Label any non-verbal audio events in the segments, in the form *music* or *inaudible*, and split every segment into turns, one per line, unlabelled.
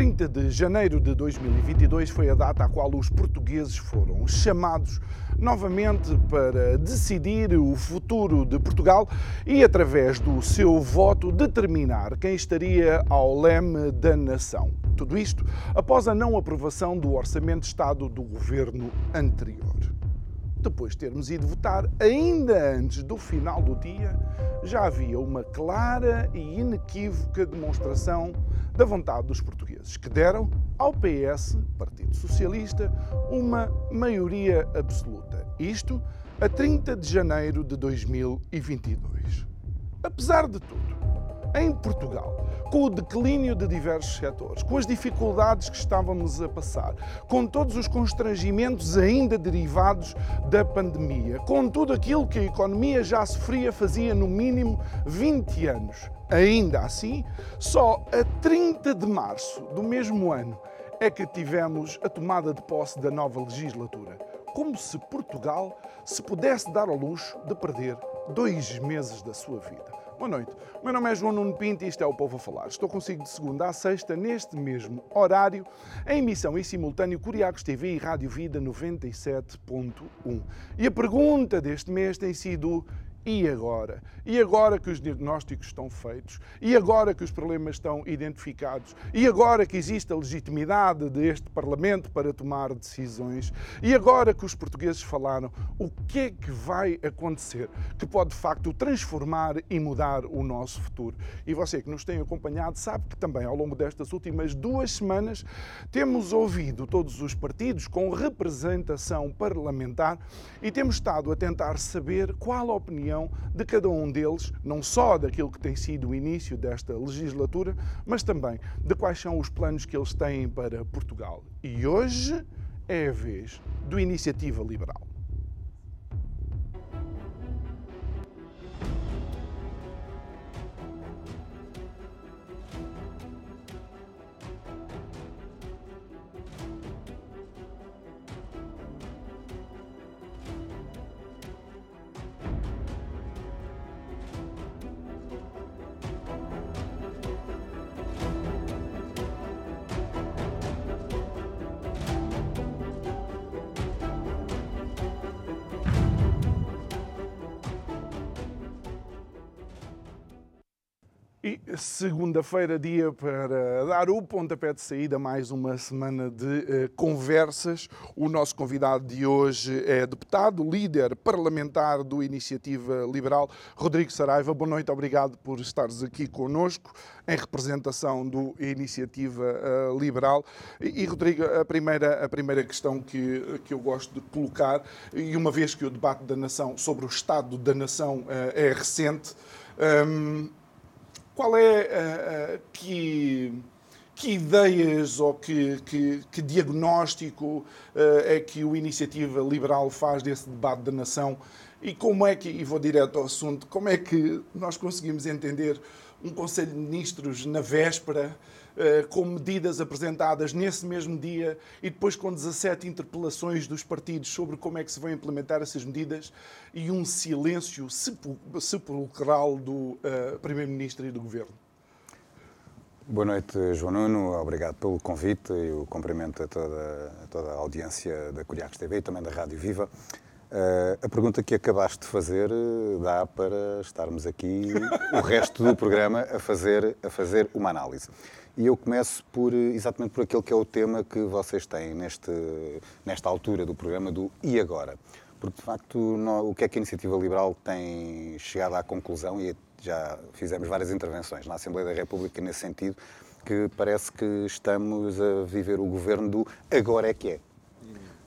30 de janeiro de 2022 foi a data a qual os portugueses foram chamados novamente para decidir o futuro de Portugal e, através do seu voto, determinar quem estaria ao leme da nação. Tudo isto após a não aprovação do Orçamento de Estado do governo anterior depois de termos ido votar, ainda antes do final do dia, já havia uma clara e inequívoca demonstração da vontade dos portugueses, que deram ao PS, Partido Socialista, uma maioria absoluta. Isto a 30 de janeiro de 2022. Apesar de tudo, em Portugal, com o declínio de diversos setores, com as dificuldades que estávamos a passar, com todos os constrangimentos ainda derivados da pandemia, com tudo aquilo que a economia já sofria fazia no mínimo 20 anos. Ainda assim, só a 30 de março do mesmo ano é que tivemos a tomada de posse da nova legislatura. Como se Portugal se pudesse dar ao luxo de perder dois meses da sua vida. Boa noite. O meu nome é João Nuno Pinto e isto é o Povo a Falar. Estou consigo de segunda a sexta, neste mesmo horário, em emissão em simultâneo Curiacos TV e Rádio Vida 97.1. E a pergunta deste mês tem sido e agora? E agora que os diagnósticos estão feitos? E agora que os problemas estão identificados? E agora que existe a legitimidade deste Parlamento para tomar decisões? E agora que os portugueses falaram, o que é que vai acontecer que pode de facto transformar e mudar o nosso futuro? E você que nos tem acompanhado sabe que também ao longo destas últimas duas semanas temos ouvido todos os partidos com representação parlamentar e temos estado a tentar saber qual a opinião opinião de cada um deles, não só daquilo que tem sido o início desta legislatura, mas também de quais são os planos que eles têm para Portugal. E hoje é a vez do Iniciativa Liberal. E segunda-feira, dia para dar o pontapé de saída, mais uma semana de uh, conversas. O nosso convidado de hoje é deputado, líder parlamentar do Iniciativa Liberal, Rodrigo Saraiva. Boa noite, obrigado por estares aqui conosco em representação do Iniciativa uh, Liberal. E, e, Rodrigo, a primeira, a primeira questão que, que eu gosto de colocar, e uma vez que o debate da nação sobre o Estado da Nação uh, é recente, um, qual é uh, que, que ideias ou que, que, que diagnóstico uh, é que o Iniciativa Liberal faz desse debate da nação? E como é que, e vou direto ao assunto, como é que nós conseguimos entender um Conselho de Ministros na véspera com medidas apresentadas nesse mesmo dia e depois com 17 interpelações dos partidos sobre como é que se vão implementar essas medidas e um silêncio sepulcral do uh, Primeiro-Ministro e do Governo.
Boa noite, João Nuno. Obrigado pelo convite e o cumprimento a toda, a toda a audiência da Curiacos TV e também da Rádio Viva. Uh, a pergunta que acabaste de fazer dá para estarmos aqui o resto do programa a fazer, a fazer uma análise. E eu começo por, exatamente por aquele que é o tema que vocês têm neste, nesta altura do programa do E Agora? Porque, de facto, o que é que a Iniciativa Liberal tem chegado à conclusão, e já fizemos várias intervenções na Assembleia da República nesse sentido, que parece que estamos a viver o governo do agora é que é.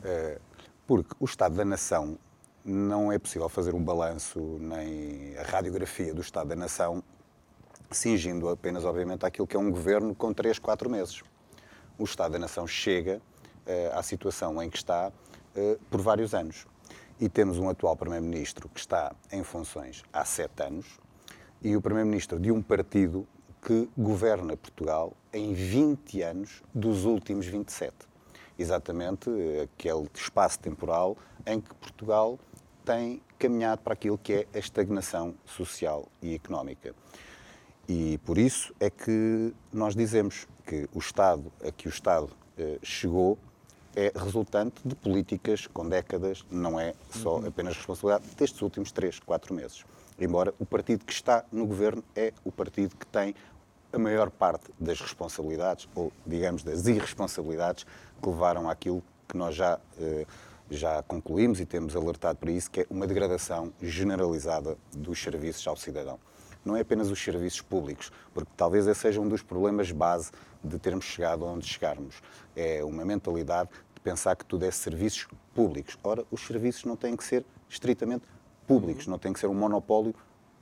Uh, porque o Estado da Nação não é possível fazer um balanço nem a radiografia do Estado da Nação cingindo apenas, obviamente, àquilo que é um governo com 3, 4 meses. O Estado da Nação chega uh, à situação em que está uh, por vários anos. E temos um atual Primeiro-Ministro que está em funções há sete anos e o Primeiro-Ministro de um partido que governa Portugal em 20 anos dos últimos 27. Exatamente eh, aquele espaço temporal em que Portugal tem caminhado para aquilo que é a estagnação social e económica. E por isso é que nós dizemos que o Estado a que o Estado eh, chegou é resultante de políticas com décadas, não é só uhum. apenas responsabilidade destes últimos três, quatro meses. Embora o partido que está no governo é o partido que tem a maior parte das responsabilidades, ou digamos das irresponsabilidades, que levaram àquilo que nós já, eh, já concluímos e temos alertado para isso, que é uma degradação generalizada dos serviços ao cidadão. Não é apenas os serviços públicos, porque talvez esse seja um dos problemas base de termos chegado onde chegarmos. É uma mentalidade de pensar que tudo é serviços públicos. Ora, os serviços não têm que ser estritamente públicos, não têm que ser um monopólio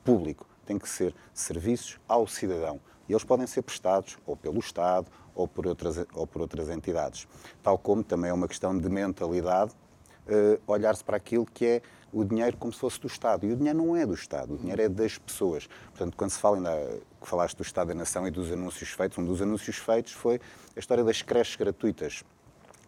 público, têm que ser serviços ao cidadão. E eles podem ser prestados ou pelo Estado ou por outras, ou por outras entidades. Tal como também é uma questão de mentalidade, olhar-se para aquilo que é o dinheiro como se fosse do Estado. E o dinheiro não é do Estado, o dinheiro é das pessoas. Portanto, quando se fala, ainda que falaste do Estado da Nação e dos anúncios feitos, um dos anúncios feitos foi a história das creches gratuitas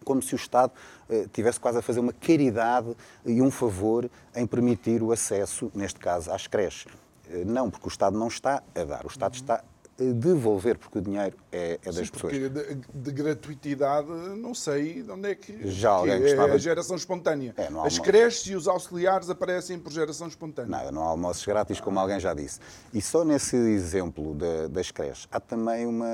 como se o Estado eh, tivesse quase a fazer uma caridade e um favor em permitir o acesso, neste caso, às creches. Eh, não, porque o Estado não está a dar, o Estado está devolver, porque o dinheiro é, é das
Sim,
pessoas.
De, de, gratuitidade, não sei de onde é que.
Já alguém
que
gostava...
É a geração espontânea.
É,
As creches e os auxiliares aparecem por geração espontânea.
Nada, não há almoços grátis, como alguém já disse. E só nesse exemplo de, das creches há também uma,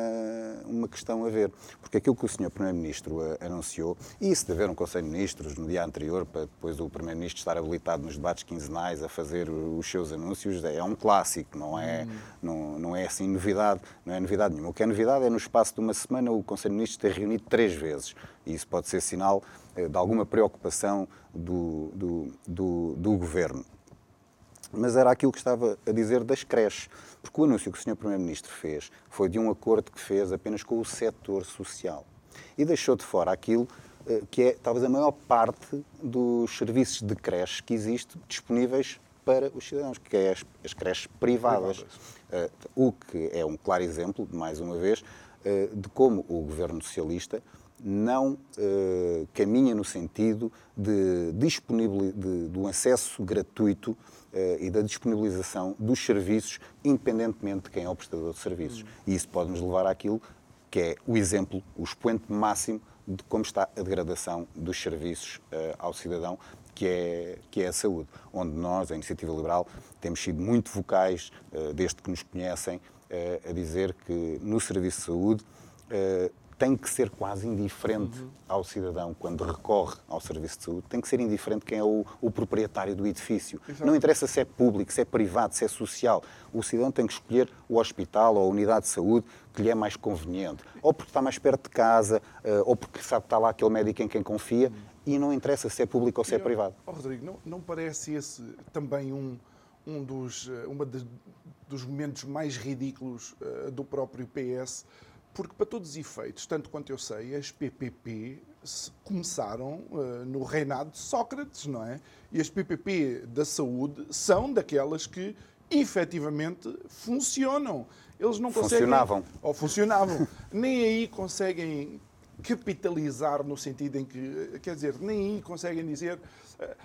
uma questão a ver. Porque aquilo que o Sr. Primeiro-Ministro anunciou, e isso de haver um Conselho de Ministros no dia anterior, para depois o Primeiro-Ministro estar habilitado nos debates quinzenais a fazer os seus anúncios, é um clássico, não é, hum. não, não é assim novidade novidade, não é novidade nenhuma. O que é novidade é no espaço de uma semana o Conselho de Ministros ter reunido três vezes. E isso pode ser sinal eh, de alguma preocupação do, do, do, do Governo. Mas era aquilo que estava a dizer das creches. Porque o anúncio que o Sr. Primeiro-Ministro fez foi de um acordo que fez apenas com o setor social. E deixou de fora aquilo eh, que é talvez a maior parte dos serviços de creche que existe disponíveis para os cidadãos, que é as, as creches privadas. privadas. Uh, o que é um claro exemplo, mais uma vez, uh, de como o governo socialista não uh, caminha no sentido de, de, do acesso gratuito e da disponibilização dos serviços, independentemente de quem é o prestador de serviços. Hum. E isso pode nos levar àquilo que é o exemplo, o expoente máximo de como está a degradação dos serviços ao cidadão que é, que é a saúde, onde nós, a Iniciativa Liberal, temos sido muito vocais, uh, desde que nos conhecem, uh, a dizer que no serviço de saúde uh, tem que ser quase indiferente uhum. ao cidadão quando recorre ao serviço de saúde, tem que ser indiferente quem é o, o proprietário do edifício. Exato. Não interessa se é público, se é privado, se é social. O cidadão tem que escolher o hospital ou a unidade de saúde que lhe é mais conveniente. Ou porque está mais perto de casa, ou porque sabe que está lá aquele médico em quem confia. Uhum e não interessa se é público ou se é privado.
Oh, Rodrigo, não, não parece esse também um, um dos, eh, uma de, dos momentos mais ridículos uh, do próprio PS? Porque, para todos os efeitos, tanto quanto eu sei, as PPP começaram uh, no reinado de Sócrates, não é? E as PPP da saúde são daquelas que efetivamente funcionam. Eles não conseguem.
Funcionavam.
Ou funcionavam. Nem aí conseguem capitalizar no sentido em que, quer dizer, nem aí conseguem dizer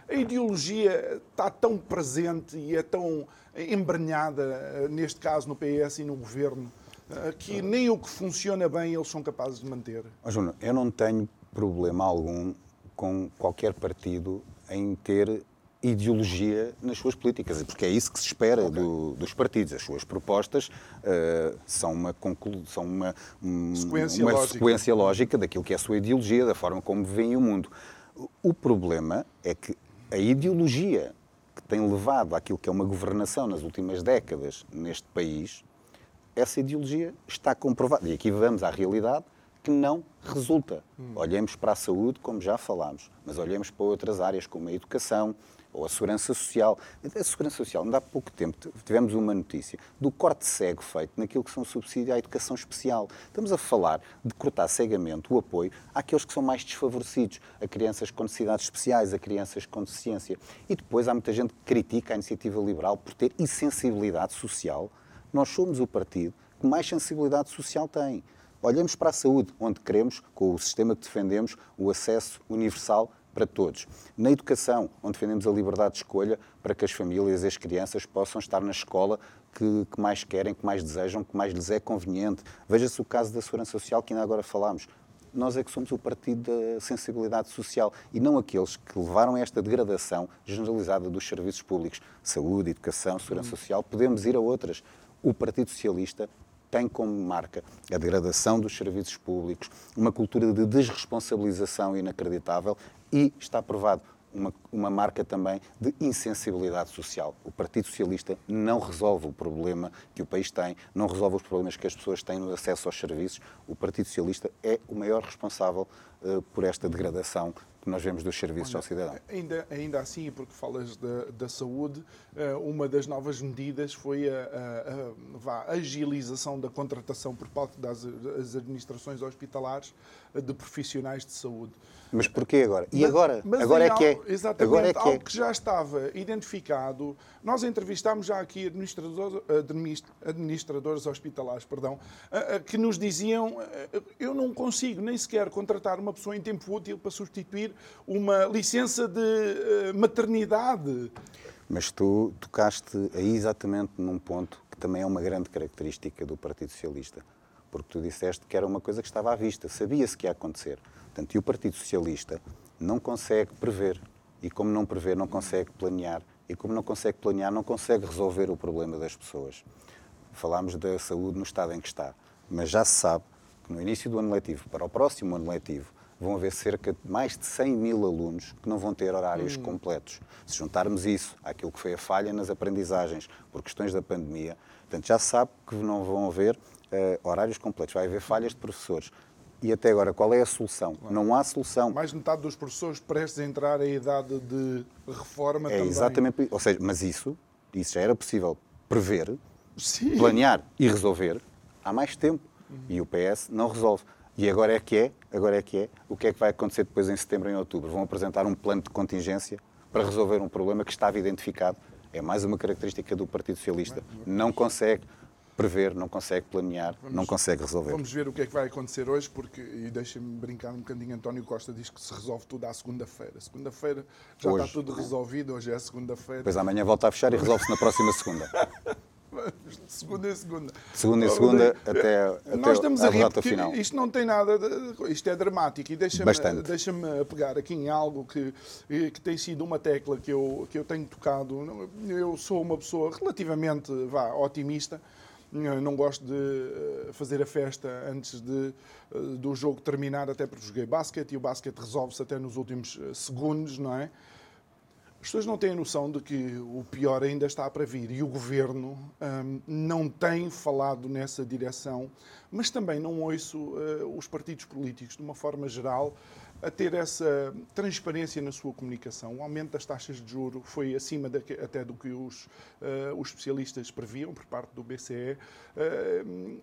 a ideologia está tão presente e é tão embrenhada, neste caso no PS e no governo, que nem o que funciona bem eles são capazes de manter.
Oh, Júnior, eu não tenho problema algum com qualquer partido em ter ideologia nas suas políticas, porque é isso que se espera okay. do, dos partidos. As suas propostas uh, são, uma, são uma, um, sequência, uma lógica. sequência lógica daquilo que é a sua ideologia, da forma como veem o mundo. O problema é que a ideologia que tem levado àquilo que é uma governação nas últimas décadas neste país, essa ideologia está comprovada. E aqui vamos à realidade que não resulta. Hum. Olhemos para a saúde, como já falámos, mas olhemos para outras áreas, como a educação, ou a segurança social. A segurança social, ainda há pouco tempo tivemos uma notícia do corte cego feito naquilo que são subsídios à educação especial. Estamos a falar de cortar cegamente o apoio àqueles que são mais desfavorecidos, a crianças com necessidades especiais, a crianças com deficiência. E depois há muita gente que critica a iniciativa liberal por ter insensibilidade social. Nós somos o partido que mais sensibilidade social tem. Olhamos para a saúde, onde queremos, com o sistema que defendemos, o acesso universal para todos. Na educação, onde defendemos a liberdade de escolha para que as famílias e as crianças possam estar na escola que, que mais querem, que mais desejam, que mais lhes é conveniente. Veja-se o caso da Segurança Social, que ainda agora falámos nós é que somos o partido da sensibilidade social e não aqueles que levaram a esta degradação generalizada dos serviços públicos, saúde, educação, segurança social. Podemos ir a outras. O Partido Socialista tem como marca a degradação dos serviços públicos, uma cultura de desresponsabilização inacreditável e está provado uma, uma, marca também de insensibilidade social. O Partido Socialista não resolve o problema que o país tem, não resolve os problemas que as pessoas têm no acesso aos serviços. O Partido Socialista é o maior responsável uh, por esta degradação que nós vemos dos serviços Olha, ao cidadão.
Ainda, ainda assim, porque falas da, da saúde, eh, uma das novas medidas foi a, a, a, a agilização da contratação por parte das administrações hospitalares de profissionais de saúde.
Mas porquê agora? E mas, agora? Mas agora é que é.
Exatamente,
agora é
que é. algo que já estava identificado. Nós entrevistámos já aqui administradores, administradores hospitalares, perdão, que nos diziam eu não consigo nem sequer contratar uma pessoa em tempo útil para substituir uma licença de eh, maternidade.
Mas tu tocaste aí exatamente num ponto que também é uma grande característica do Partido Socialista. Porque tu disseste que era uma coisa que estava à vista, sabia-se que ia acontecer. Portanto, e o Partido Socialista não consegue prever. E como não prevê, não consegue planear. E como não consegue planear, não consegue resolver o problema das pessoas. Falámos da saúde no estado em que está. Mas já se sabe que no início do ano letivo, para o próximo ano letivo, vão haver cerca de mais de 100 mil alunos que não vão ter horários hum. completos. Se juntarmos isso àquilo que foi a falha nas aprendizagens por questões da pandemia, portanto, já se sabe que não vão haver uh, horários completos, vai haver falhas de professores. E até agora, qual é a solução? Claro. Não há solução.
Mais de metade dos professores prestes a entrar em idade de reforma é também.
Exatamente, ou seja, mas isso, isso já era possível prever, Sim. planear e resolver há mais tempo. Uhum. E o PS não resolve. E agora é que é, agora é que é. O que é que vai acontecer depois em setembro e em outubro? Vão apresentar um plano de contingência para resolver um problema que estava identificado. É mais uma característica do Partido Socialista. Não consegue prever, não consegue planear, vamos, não consegue resolver.
Vamos ver o que é que vai acontecer hoje, porque, e deixem-me brincar um bocadinho, António Costa diz que se resolve tudo à segunda-feira. Segunda-feira já hoje. está tudo resolvido, hoje é segunda-feira.
Depois amanhã volta a fechar e resolve-se na próxima segunda. *laughs*
segunda em segunda.
Segunda em segunda até, até Nós estamos a, a rir final.
Isto não tem nada, de, isto é dramático e deixa-me deixa pegar aqui em algo que, que tem sido uma tecla que eu, que eu tenho tocado. Eu sou uma pessoa relativamente vá, otimista. Não gosto de eh, fazer a festa antes de, eh, do jogo terminar, até porque joguei basquete e o basquete resolve-se até nos últimos eh, segundos, não é? As pessoas não têm noção de que o pior ainda está para vir e o governo hum, não tem falado nessa direção, mas também não ouço uh, os partidos políticos, de uma forma geral, a ter essa transparência na sua comunicação. O aumento das taxas de juro foi acima de, até do que os, uh, os especialistas previam por parte do BCE. Uh,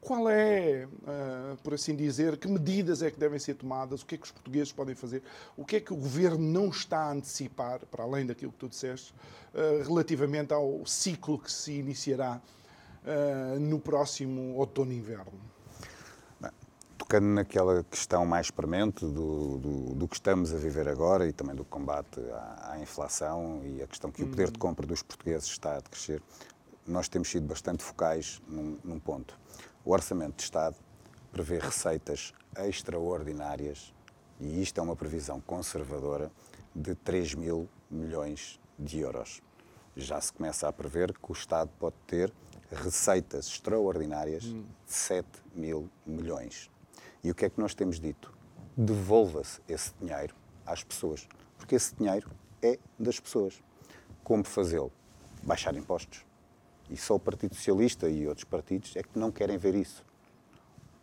qual é, uh, por assim dizer, que medidas é que devem ser tomadas, o que é que os portugueses podem fazer, o que é que o governo não está a antecipar, para além daquilo que tu disseste, uh, relativamente ao ciclo que se iniciará uh, no próximo outono e inverno?
Tocando naquela questão mais premente do, do, do, que estamos a viver agora e também do combate à, à inflação e a questão que hum. o poder de uhum. compra dos portugueses está a crescer, nós temos sido bastante focais num, num ponto o Orçamento de Estado prevê receitas extraordinárias, e isto é uma previsão conservadora, de 3 mil milhões de euros. Já se começa a prever que o Estado pode ter receitas extraordinárias de 7 mil milhões. E o que é que nós temos dito? Devolva-se esse dinheiro às pessoas, porque esse dinheiro é das pessoas. Como fazê-lo? Baixar impostos e só o Partido Socialista e outros partidos é que não querem ver isso.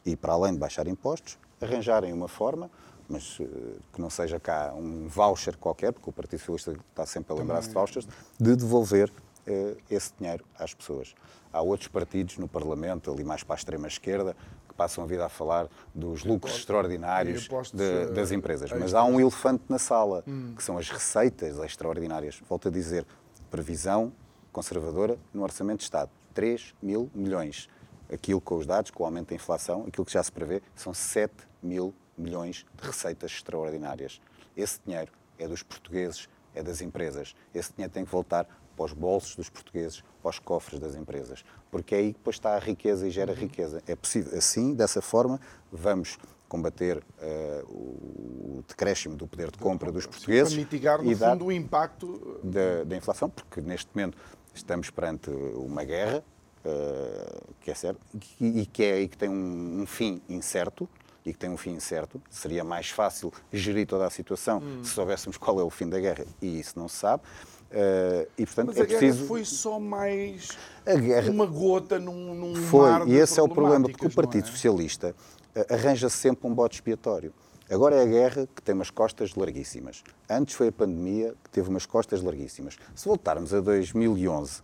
E para além de baixar impostos, arranjarem uma forma mas uh, que não seja cá um voucher qualquer, porque o Partido Socialista está sempre a lembrar-se de vouchers, de devolver uh, esse dinheiro às pessoas. Há outros partidos no Parlamento, ali mais para a extrema-esquerda, que passam a vida a falar dos lucros aposto, extraordinários de, das empresas. Mas há um elefante na sala, hum. que são as receitas extraordinárias. Volto a dizer, previsão conservadora no Orçamento de Estado, 3 mil milhões. Aquilo com os dados, com o aumento da inflação, aquilo que já se prevê, são 7 mil milhões de receitas extraordinárias. Esse dinheiro é dos portugueses, é das empresas. Esse dinheiro tem que voltar para os bolsos dos portugueses, para os cofres das empresas. Porque é aí que depois está a riqueza e gera riqueza. É possível, assim, dessa forma, vamos combater uh, o decréscimo do poder de compra dos portugueses.
Para mitigar, no e fundo, o impacto
da, da, inflação, porque neste momento estamos perante uma guerra, uh, que é certo, e, e que, é, e que tem um, um fim incerto, e que tem um fim incerto. Seria mais fácil gerir toda a situação hum. se soubéssemos qual é o fim da guerra e isso não se sabe. Uh, e, portanto,
Mas
é
a
preciso...
foi só mais guerra... uma gota num, num
foi,
mar
e esse é o problema, porque o Partido é? Socialista uh, arranja sempre um bote expiatório. Agora é a guerra que tem umas costas larguíssimas. Antes foi a pandemia que teve umas costas larguíssimas. Se voltarmos a 2011,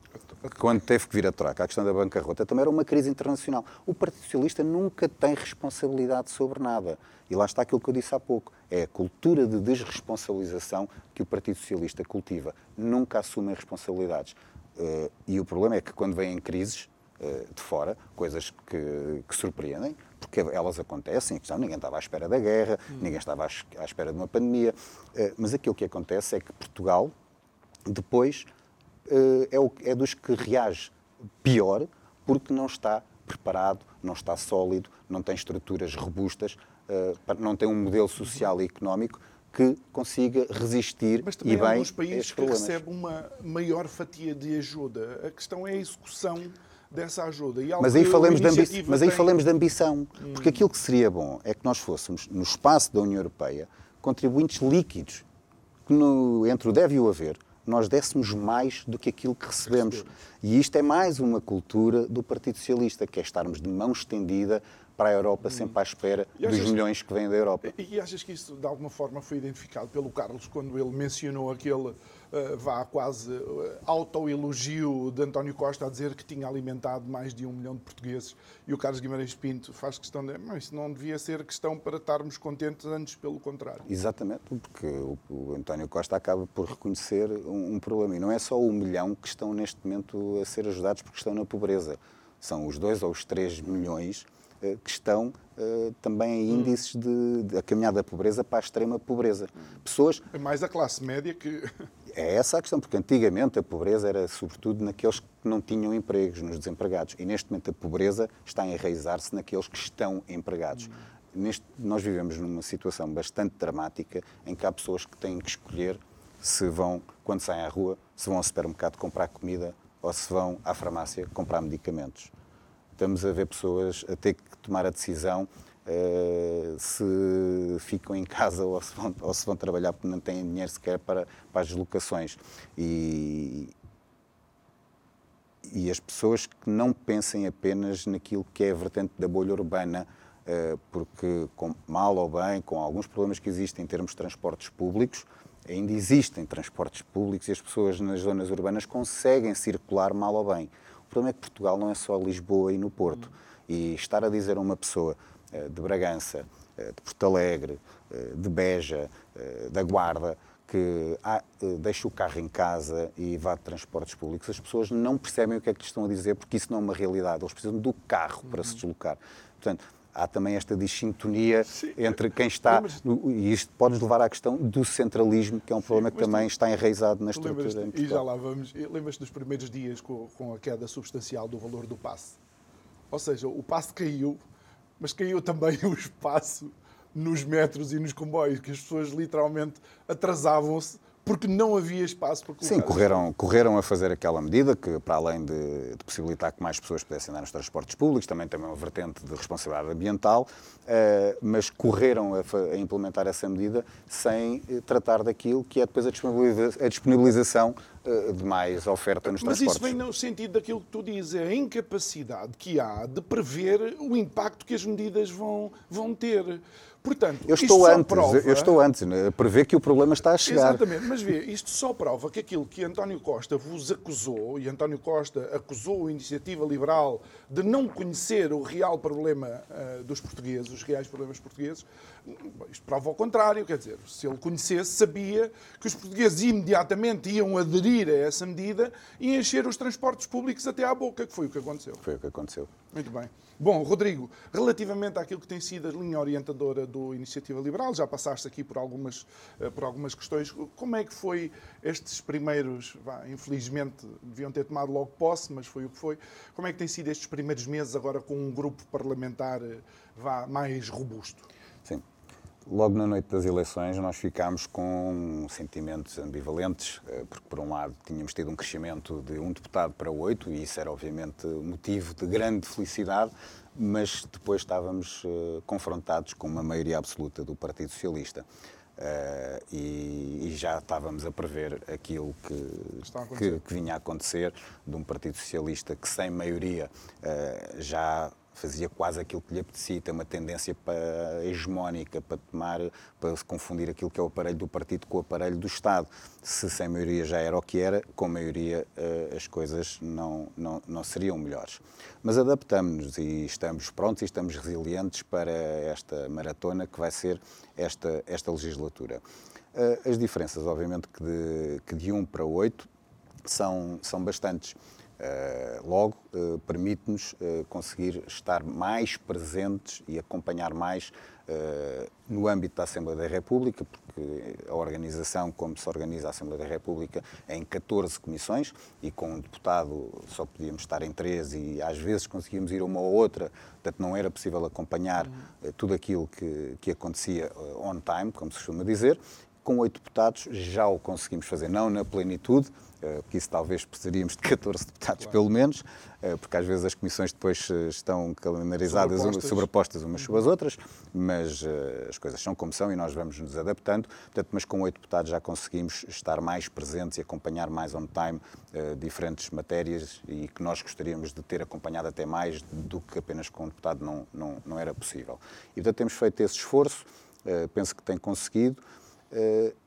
quando teve que vir a troca, a questão da bancarrota também era uma crise internacional. O Partido Socialista nunca tem responsabilidade sobre nada. E lá está aquilo que eu disse há pouco. É a cultura de desresponsabilização que o Partido Socialista cultiva. Nunca assume responsabilidades. Uh, e o problema é que quando vêm crises uh, de fora, coisas que, que, surpreendem, porque elas acontecem, questão, ninguém estava à espera da guerra, hum. ninguém estava à espera de uma pandemia, uh, mas aquilo que acontece é que Portugal, depois, é, o, é dos que reage pior porque não está preparado, não está sólido, não tem estruturas robustas, uh, não tem um modelo social e económico que consiga resistir
Mas também
e bem
há alguns países que recebem uma maior fatia de ajuda. A questão é a execução dessa ajuda.
mas aí, falamos de, ambi mas aí tem... falamos de ambição, hum. porque aquilo que seria bom é que nós fôssemos, no espaço da União Europeia, contribuintes líquidos, que no, entre o deve e o haver, nós dessemos mais do que aquilo que recebemos. E isto é mais uma cultura do Partido Socialista, que é estarmos de mão estendida para a Europa, sempre à espera dos milhões que vêm da Europa.
E achas que isso, de alguma forma, foi identificado pelo Carlos quando ele mencionou aquele uh, vá quase uh, autoelogio de António Costa a dizer que tinha alimentado mais de um milhão de portugueses e o Carlos Guimarães Pinto faz questão de mas isso não devia ser questão para estarmos contentes, antes pelo contrário.
Exatamente, porque o, o António Costa acaba por reconhecer um, um problema e não é só o milhão que estão neste momento a ser ajudados porque estão na pobreza. São os dois ou os três milhões eh, que estão uh, também em índices de, de, a caminhar da pobreza para a extrema pobreza.
Pessoas... É mais a classe média que... *laughs*
É essa a questão, porque antigamente a pobreza era sobretudo naqueles que não tinham empregos, nos desempregados. E neste momento a pobreza está a enraizar-se naqueles que estão empregados. Neste, nós vivemos numa situação bastante dramática em que há pessoas que têm que escolher se vão, quando saem à rua, se vão ao supermercado comprar comida ou se vão à farmácia comprar medicamentos. Estamos a ver pessoas a ter que tomar a decisão Uh, se ficam em casa *laughs* ou se, vão, ou se vão trabalhar porque não têm dinheiro sequer para, para as deslocações. E, e as pessoas que não pensem apenas naquilo que é a vertente da bolha urbana, uh, porque com, mal ou bem, com alguns problemas que existem em termos de transportes públicos, ainda existem transportes públicos e as pessoas nas zonas urbanas conseguem circular mal ou bem. O problema é que Portugal não é só Lisboa e no Porto. E estar a dizer a uma pessoa eh, de Bragança, eh, de Porto Alegre, eh, de Beja, da Guarda, que ah, deixe o carro em casa e vá de transportes públicos, as pessoas não percebem o que é que lhes estão a dizer, porque isso não é uma realidade. Eles precisam do carro para se deslocar. Portanto, há também esta dissintonia Sim. entre quem está. Mas... E isto pode nos levar à questão do centralismo, que é um Sim, problema que também tu... está enraizado na estrutura.
E já lá vamos. Lembras-te dos primeiros dias com, com a queda substancial do valor do passe? Ou seja, o passe caiu mas caiu também o espaço nos metros e nos comboios, que as pessoas literalmente atrasavam-se porque não havia espaço para colocar.
Sim, correram, correram a fazer aquela medida que, para além de, de, possibilitar que mais pessoas pudessem andar nos transportes públicos, também tem uma vertente de responsabilidade ambiental, uh, mas correram a, a, implementar essa medida sem uh, tratar daquilo que é depois a disponibilização, a disponibilização uh, de mais oferta nos
Mas
transportes.
Mas isso vem no sentido daquilo que tu dizes, é a incapacidade que há de prever o impacto que as medidas vão, vão ter. Portanto,
eu estou antes,
prova...
eu estou antes, né, a prever que o problema está a chegar.
Exatamente, mas vê, isto só prova que aquilo que António Costa vos acusou, e António Costa acusou a Iniciativa Liberal de não conhecer o real problema uh, dos portugueses, os reais problemas portugueses, isto prova ao contrário, quer dizer, se ele conhecesse, sabia que os portugueses imediatamente iam aderir a essa medida e encher os transportes públicos até à boca, que foi o que aconteceu.
Foi o que aconteceu.
Muito bem. Bom, Rodrigo, relativamente àquilo que tem sido a linha orientadora do Iniciativa Liberal, já passaste aqui por algumas, eh, por algumas questões. Como é que foi estes primeiros, vá, infelizmente deviam ter tomado logo posse, mas foi o que foi. Como é que tem sido estes primeiros meses agora com um grupo parlamentar eh, vá, mais robusto?
Logo na noite das eleições, nós ficámos com sentimentos ambivalentes, eh, porque, por um lado, tínhamos tido um crescimento de um deputado para oito, e isso era, obviamente, motivo de grande felicidade, mas depois estávamos uh, confrontados com uma maioria absoluta do Partido Socialista. Uh, e, e, já estávamos a prever aquilo que, que, que, vinha a acontecer de um Partido Socialista que, sem maioria, uh, já fazia quase aquilo que lhe apetecia, tem uma tendência para, hegemónica para tomar, para se confundir aquilo que é o aparelho do partido com o aparelho do Estado. Se sem maioria já era o que era, com maioria uh, as coisas não, não, não seriam melhores. Mas adaptamos-nos e estamos prontos e estamos resilientes para esta maratona que vai ser esta, esta legislatura. Uh, as diferenças, obviamente, que de, que de 1 para 8 são, são bastantes. Uh, logo, uh, permite-nos uh, conseguir estar mais presentes e acompanhar mais no âmbito da Assembleia da República, porque a organização, como se organiza a Assembleia da República, é em 14 comissões e com um deputado só podíamos estar em 13 e às vezes conseguíamos ir uma ou outra, portanto não era possível acompanhar tudo aquilo que, que acontecia on time, como se costuma dizer. Com oito deputados já o conseguimos fazer, não na plenitude, eh, porque isso talvez precisaríamos de 14 deputados, claro. pelo menos, eh, porque às vezes as comissões depois eh, estão calendarizadas, sobrepostas, sobrepostas umas sobre as outras, mas as coisas são como são e nós vamos nos adaptando. Portanto, mas com oito deputados já conseguimos estar mais presentes e acompanhar mais on time diferentes matérias e que nós gostaríamos de ter acompanhado até mais do que apenas com um deputado não, não, não era possível. E portanto temos feito esse esforço, penso que tem conseguido,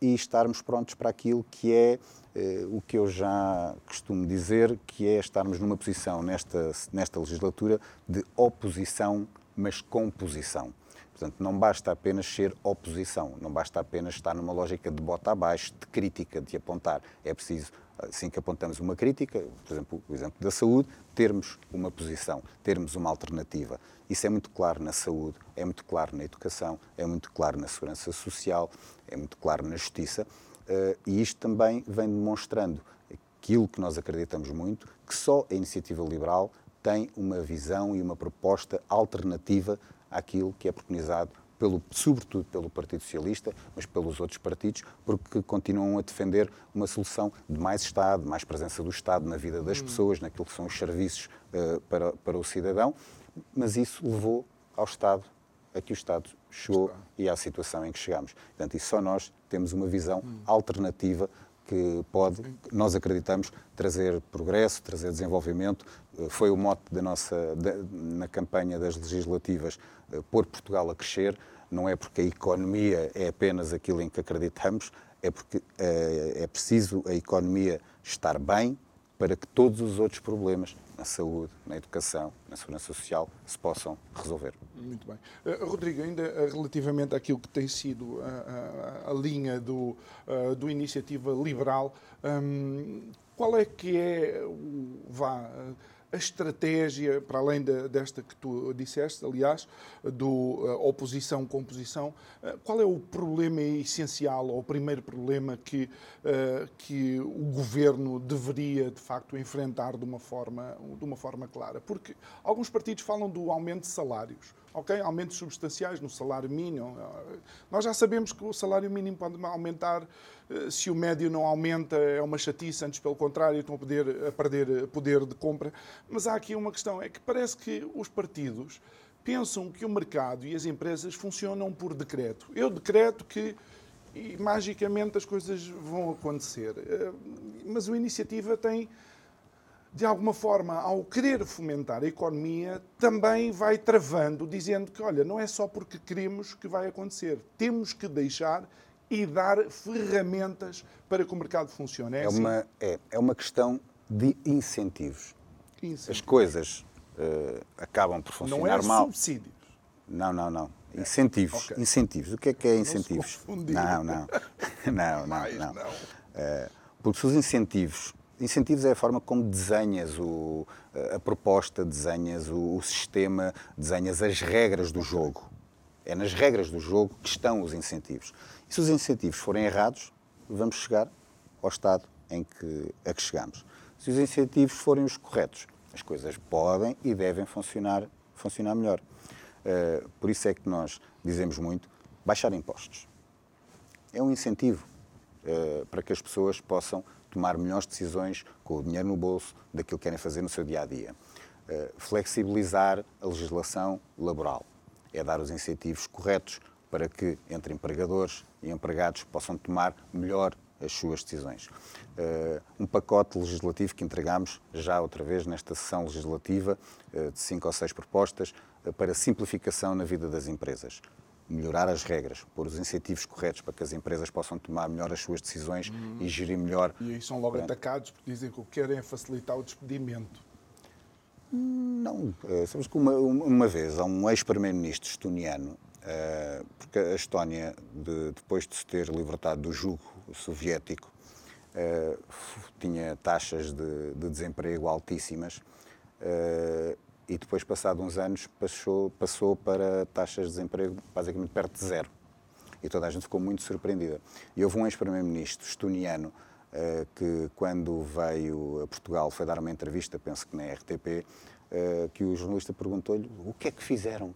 e estarmos prontos para aquilo que é eh, o que eu já costumo dizer, que é estarmos numa posição nesta, nesta legislatura de oposição, mas com posição. Portanto, não basta apenas ser oposição, não basta apenas estar numa lógica de bota abaixo, de crítica, de apontar. É preciso, assim que apontamos uma crítica, por exemplo, o exemplo da saúde, termos uma posição, termos uma alternativa. Isso é muito claro na saúde, é muito claro na educação, é muito claro na segurança social, é muito claro na justiça. Uh, e isto também vem demonstrando aquilo que nós acreditamos muito, que só a iniciativa liberal tem uma visão e uma proposta alternativa àquilo que é preconizado pelo, sobretudo pelo Partido Socialista, mas pelos outros partidos, porque continuam a defender uma solução de mais Estado, mais presença do Estado na vida das hum. pessoas, naquilo que são os serviços uh, para, para o cidadão, mas isso levou ao Estado a que o Estado chegou Está. e à situação em que chegamos. Portanto, e só nós temos uma visão hum. alternativa que pode, nós acreditamos, trazer progresso, trazer desenvolvimento. Eh, foi o mote da nossa, da, na campanha das legislativas, uh, pôr Portugal a crescer. Não é porque a economia é apenas aquilo em que acreditamos, é porque uh, é preciso a economia estar bem para que todos os outros problemas na saúde, na educação, na segurança social, se possam resolver.
Muito bem. Uh, Rodrigo, ainda uh, relativamente àquilo que tem sido a, a, a linha do, uh, do Iniciativa Liberal, um, qual é que é o, vá, a estratégia, para além de, desta que tu disseste, aliás, do uh, oposição-composição, uh, qual é o problema essencial, ou o primeiro problema que, uh, que o governo deveria, de facto, enfrentar de uma, forma, de uma forma clara? Porque alguns partidos falam do aumento de salários ok? Aumentos substanciais no salário mínimo. Nós já sabemos que o salário mínimo pode aumentar eh, se o médio não aumenta, é uma chatice, antes pelo contrário, estão a, poder, a perder poder de compra. Mas há aqui uma questão, é que parece que os partidos pensam que o mercado e as empresas funcionam por decreto. Eu decreto que e magicamente as coisas vão acontecer. Eh, mas a iniciativa tem, de alguma forma, ao querer fomentar a economia, também vai travando, dizendo que, olha, não é só porque queremos que vai acontecer. Temos que deixar e dar ferramentas para que o mercado funcione.
É, é assim? uma, é, é uma questão de incentivos. Incentivos. As coisas uh, acabam por funcionar
não é
mal.
subsídios.
Não, não, não. É. Incentivos. Okay. Incentivos. O que é que é incentivos? Não, não. *laughs* Não, não, não. não. Uh, porque se os incentivos. Incentivos é a forma como desenhas o, a proposta, desenhas o, o sistema, desenhas as regras do jogo. É nas regras do jogo que estão os incentivos. E se os incentivos forem errados, vamos chegar ao estado em que, a que chegamos. Se os incentivos forem os corretos, as coisas podem e devem funcionar, funcionar melhor. Uh, por isso é que nós dizemos muito baixar impostos. É um incentivo uh, para que as pessoas possam tomar melhores decisões com o dinheiro no bolso daquilo que querem fazer no seu dia a dia. Flexibilizar a legislação laboral é dar os incentivos corretos para que entre empregadores e empregados possam tomar melhor as suas decisões. Uh, um pacote legislativo que entregámos já outra vez nesta sessão legislativa, uh, de cinco ou seis propostas, uh, para simplificação na vida das empresas. Melhorar as regras, pôr os incentivos corretos para que as empresas possam tomar melhor as suas decisões uhum. e gerir melhor.
E aí são logo atacados porque dizem que o que querem é facilitar o despedimento.
Não. Sabes que uma, uma vez, há um ex-primeiro-ministro estoniano, porque a Estónia, de, depois de se ter libertado do jugo soviético uh, tinha taxas de, de desemprego altíssimas uh, e depois, passado uns anos, passou, passou para taxas de desemprego basicamente perto de zero. E toda a gente ficou muito surpreendida. E houve um ex-primeiro-ministro estoniano uh, que, quando veio a Portugal, foi dar uma entrevista, penso que na RTP, que o jornalista perguntou-lhe o que é que fizeram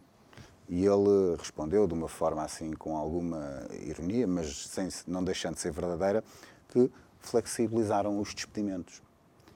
e ele respondeu de uma forma assim, com alguma ironia, mas sem, não deixando de ser verdadeira, que flexibilizaram os despedimentos.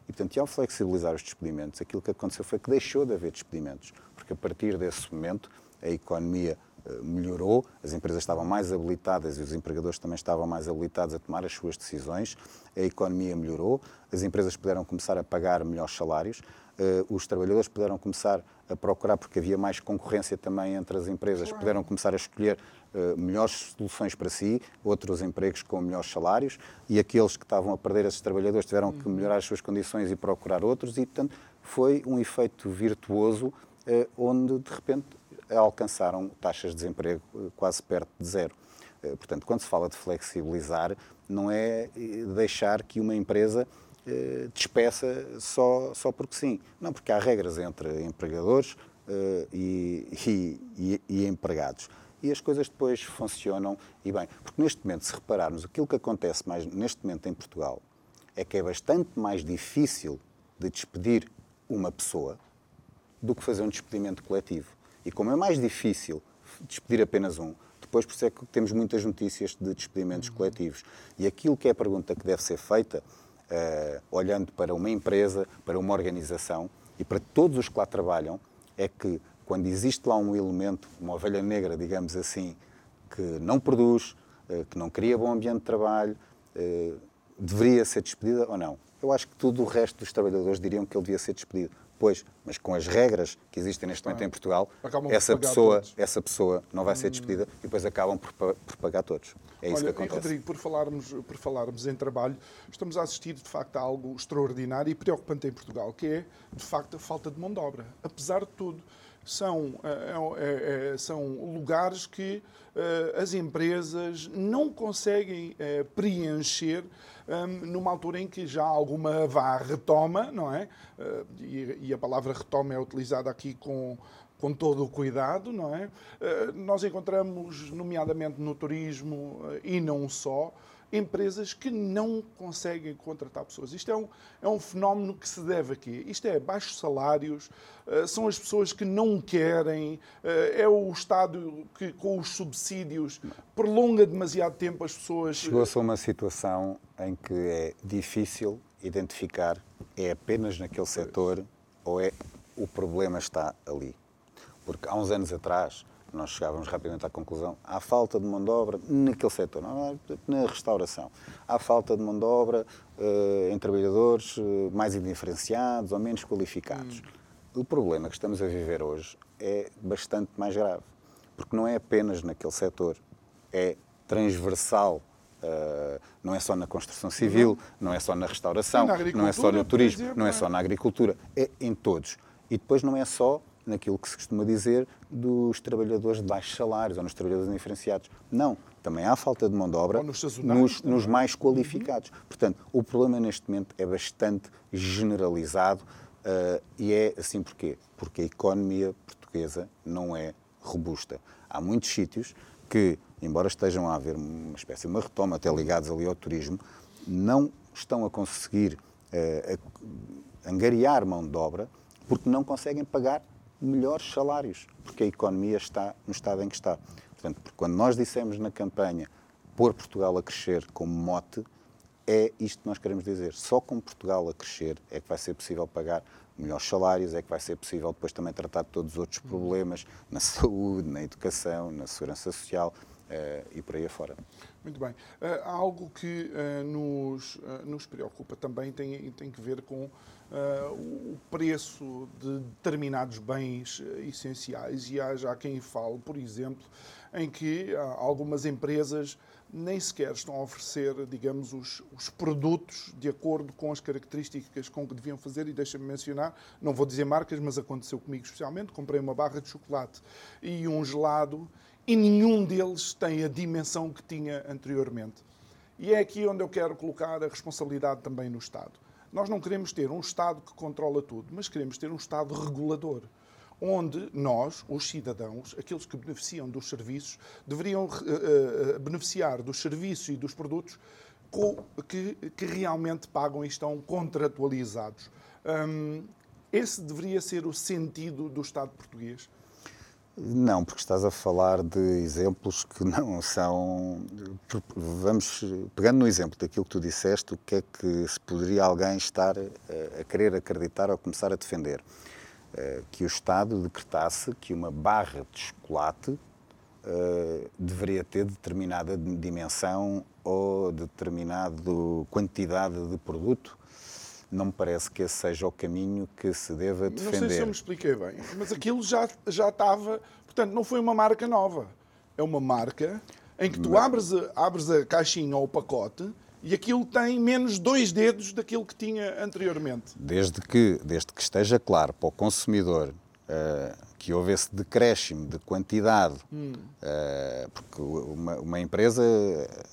E, portanto, ao flexibilizar os despedimentos, aquilo que aconteceu foi que deixou de haver despedimentos, porque a partir desse momento a economia eh, melhorou, as empresas estavam mais habilitadas e os empregadores também estavam mais habilitados a tomar as suas decisões, a economia melhorou, as empresas puderam começar a pagar melhores salários, eh, os trabalhadores puderam começar a procurar, porque havia mais concorrência também entre as empresas, claro. puderam começar a escolher uh, melhores soluções para si, outros empregos com melhores salários, e aqueles que estavam a perder esses trabalhadores tiveram uhum. que melhorar as suas condições e procurar outros, e portanto foi um efeito virtuoso uh, onde de repente alcançaram taxas de desemprego uh, quase perto de zero. Portanto, quando se fala de flexibilizar, não é deixar que uma empresa eh, despeça só, só porque sim. Não, porque há regras entre empregadores uh, *laughs* e, e, e, empregados. E as coisas depois funcionam e bem. Porque neste momento, se repararmos, aquilo que acontece mais neste momento em Portugal é que é bastante mais difícil de despedir uma pessoa do que fazer um despedimento coletivo. E como é mais difícil despedir apenas um, depois por isso é que temos muitas notícias de despedimentos coletivos. E aquilo que é a pergunta que deve ser feita uh, olhando para uma empresa, para uma organização e para todos os que lá trabalham, é que quando existe lá um elemento, uma ovelha negra, digamos assim, que não produz, uh, que não cria bom ambiente de trabalho, uh, deveria ser despedida ou não? Eu acho que todo o resto dos trabalhadores diriam que ele devia ser despedido. Pois, mas com as regras que existem neste momento em Portugal, essa pessoa, essa pessoa não vai ser despedida e depois acabam por, por pagar todos. É isso
Olha,
que acontece.
Rodrigo, por falarmos, por falarmos em trabalho, estamos a assistir de facto a algo extraordinário e preocupante em Portugal, que é de facto a falta de mão de obra. Apesar de tudo, são, é, é, são lugares que uh, as empresas não conseguem preencher um, numa altura em que já alguma vá retoma, não é? E, e, a palavra retoma é utilizada aqui com, com todo o cuidado, não é? nós encontramos, nomeadamente no turismo e não só, empresas que não conseguem contratar pessoas. Isto é um, é um fenómeno que se deve aqui. Isto é baixos salários, uh, são as pessoas que não querem, uh, é o Estado que, com os subsídios, prolonga demasiado tempo as pessoas.
Chegou-se a uma situação em que é difícil identificar é apenas naquele setor ou é o problema está ali. Porque há uns anos atrás nós chegávamos rapidamente à conclusão, há falta de mão de obra naquele setor, não, na restauração. Há falta de mão de obra uh, em trabalhadores uh, mais indiferenciados ou menos qualificados. Hum. O problema que estamos a viver hoje é bastante mais grave, porque não é apenas naquele setor, é transversal Uh, não é só na construção civil, não, não é só na restauração, não é só no turismo, exemplo, não é só na agricultura, é em todos. E depois não é só naquilo que se costuma dizer dos trabalhadores de baixos salários ou nos trabalhadores indiferenciados. Não, também há falta de mão de obra nos, nos, nos, mais qualificados. Uhum. Portanto, o problema neste momento é bastante generalizado uh, e é assim porquê? Porque a economia portuguesa não é robusta. Há muitos sítios que, embora estejam a haver uma espécie de uma retoma, até ligados ali ao turismo, não estão a conseguir uh, a angariar mão de obra porque não conseguem pagar melhores salários, porque a economia está no estado em que está. Portanto, quando nós dissemos na campanha pôr Portugal a crescer como mote, é isto que nós queremos dizer. Só com Portugal a crescer é que vai ser possível pagar melhores salários, é que vai ser possível depois também tratar de todos os outros problemas na saúde, na educação, na segurança social uh, e por aí afora.
Muito bem. Uh, algo que uh, nos, nos preocupa também tem, tem que ver com o preço de determinados bens essenciais e há já quem fale, por exemplo, em que algumas empresas nem sequer estão a oferecer, digamos, os, os, produtos de acordo com as características com que deviam fazer. E deixa-me mencionar, não vou dizer marcas, mas aconteceu comigo especialmente. Comprei uma barra de chocolate e um gelado e nenhum deles tem a dimensão que tinha anteriormente. E é aqui onde eu quero colocar a responsabilidade também no Estado. Nós não queremos ter um Estado que controla tudo, mas queremos ter um Estado regulador onde nós, os cidadãos, aqueles que beneficiam dos serviços, deveriam uh, beneficiar dos serviços e dos produtos que, que realmente pagam e estão contratualizados. Um, esse deveria ser o sentido do Estado português?
Não, porque estás a falar de exemplos que não são. Vamos, pegando no exemplo daquilo que tu disseste, o que é que se poderia alguém estar a querer acreditar ou começar a defender? Eh, que o Estado decretasse que uma barra de chocolate uh, deveria ter determinada dimensão ou determinada quantidade de produto. Não me parece que esse seja o caminho que se deva defender.
Não sei se eu me expliquei bem, mas aquilo já, já estava. Portanto, não foi uma marca nova. É uma marca em que tu abres a, abres a caixinha ou o pacote e aquilo tem menos dois dedos daquilo que tinha anteriormente.
Desde que, desde que esteja claro para o consumidor uh, que houve esse decréscimo de quantidade, hum. uh, porque uma, uma, empresa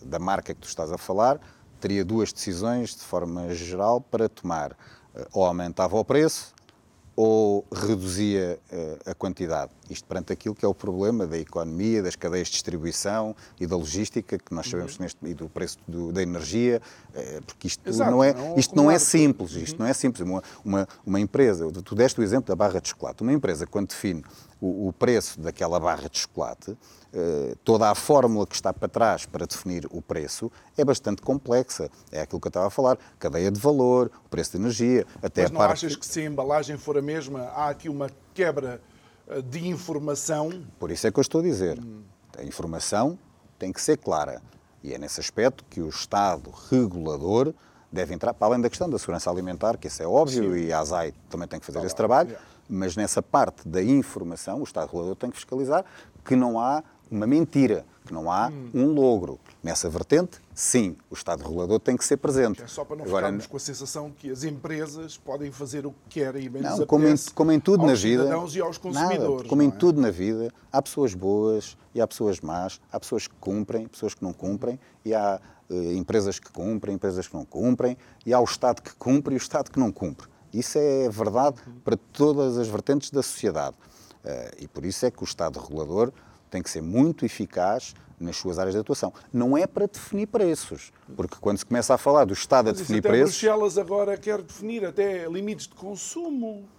da marca que tu estás a falar teria duas decisões de forma geral para tomar. Uh, ou aumentava o preço ou reduzia uh, a quantidade. Isto perante aquilo que é o problema da economia, das cadeias de distribuição e da logística, que nós sabemos uhum. neste, e do preço do, da energia, uh, porque isto, Exato, não, é, não isto não é simples, isto uhum. não é simples. Uma, uma, uma empresa, tu deste o exemplo da barra de chocolate, uma empresa quando define o, o preço daquela barra de chocolate, eh, toda a fórmula que está para trás para definir o preço é bastante complexa. É aquilo que eu estava a falar, cadeia de valor, o preço de energia, até
Mas não parte... achas que se a embalagem for a mesma, há aqui uma quebra eh, de informação?
Por isso é que eu estou a dizer. A informação tem que ser clara. E é nesse aspecto que o Estado regulador deve entrar, para além da questão da segurança alimentar, que isso é óbvio, Sim. e a ASAI também tem que fazer tá esse trabalho, mas nessa parte da informação, o Estado regulador tem que fiscalizar que não há uma mentira, que não há hum. um logro. Nessa vertente, sim, o Estado regulador tem que ser presente.
É só para não Agora, ficarmos com a sensação que as empresas podem fazer o que querem e bem não,
como em, como em tudo na vida,
e aos consumidores.
Nada, como em é? tudo na vida, há pessoas boas e há pessoas más, há pessoas que cumprem, pessoas que não cumprem, e há uh, empresas que cumprem, empresas que não cumprem, e há o Estado que cumpre e o Estado que não cumpre. Isso é verdade para todas as vertentes da sociedade. Uh, e por isso é que o Estado regulador tem que ser muito eficaz nas suas áreas de atuação. Não é para definir preços, porque quando se começa a falar do Estado a definir preços...
Bruxelas agora quer definir até limites de consumo.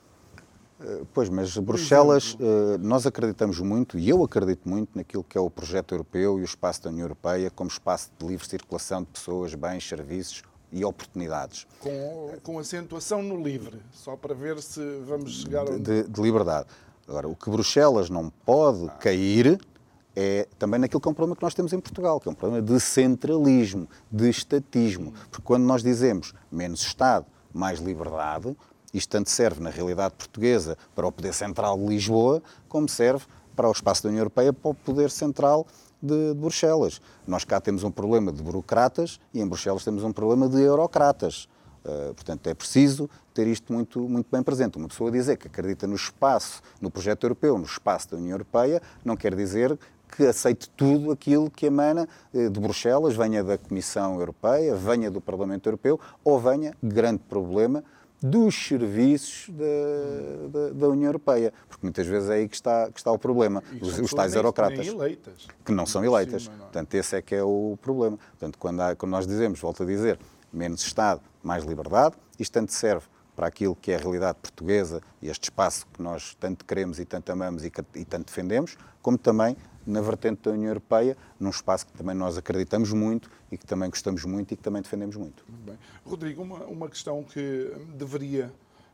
Eh, pois, mas Bruxelas, eh, nós acreditamos muito, e eu acredito muito, naquilo que é o projeto europeu e o espaço da União Europeia como espaço de livre circulação de pessoas, bens, serviços e oportunidades.
Com, com acentuação no livre, só para ver se vamos chegar... A...
De, de liberdade. Agora, o que Bruxelas não pode cair é também naquilo que é um problema que nós temos em Portugal, que é um problema de centralismo, de estatismo. Porque quando nós dizemos menos Estado, mais liberdade, isto tanto serve na realidade portuguesa para o poder central de Lisboa, como serve para o espaço da União Europeia, para o poder central de, de Bruxelas. Nós cá temos um problema de burocratas e em Bruxelas temos um problema de eurocratas. Uh, portanto, é preciso ter isto muito, muito bem presente. Uma pessoa dizer que acredita no espaço, no projeto europeu, no espaço da União Europeia, não quer dizer que aceite tudo aquilo que emana eh, de Bruxelas, venha da Comissão Europeia, venha do Parlamento Europeu ou venha, grande problema, dos serviços da, da, da, União Europeia. Porque muitas vezes é aí que está, que está o problema. Os, os tais eurocratas. Que não são eleitas. Não. É? Portanto, esse é que é o problema. Portanto, quando, há, quando nós dizemos, volto a dizer, menos Estado, mais liberdade, isto tanto serve para aquilo que é a realidade portuguesa e este espaço que nós tanto queremos e tanto amamos e, e tanto defendemos, como também na vertente da União Europeia, num espaço que também nós acreditamos muito e que também gostamos muito e que também defendemos muito.
bem. Rodrigo, uma, uma questão que deveria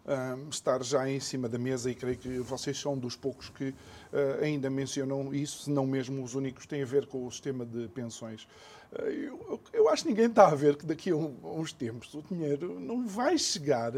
um, estar já em cima da mesa e creio que vocês são dos poucos que uh, ainda mencionam isso, se não mesmo os únicos, tem a ver com o sistema de pensões. Eu, eu, acho que ninguém está a ver que daqui a, a uns tempos o dinheiro não vai chegar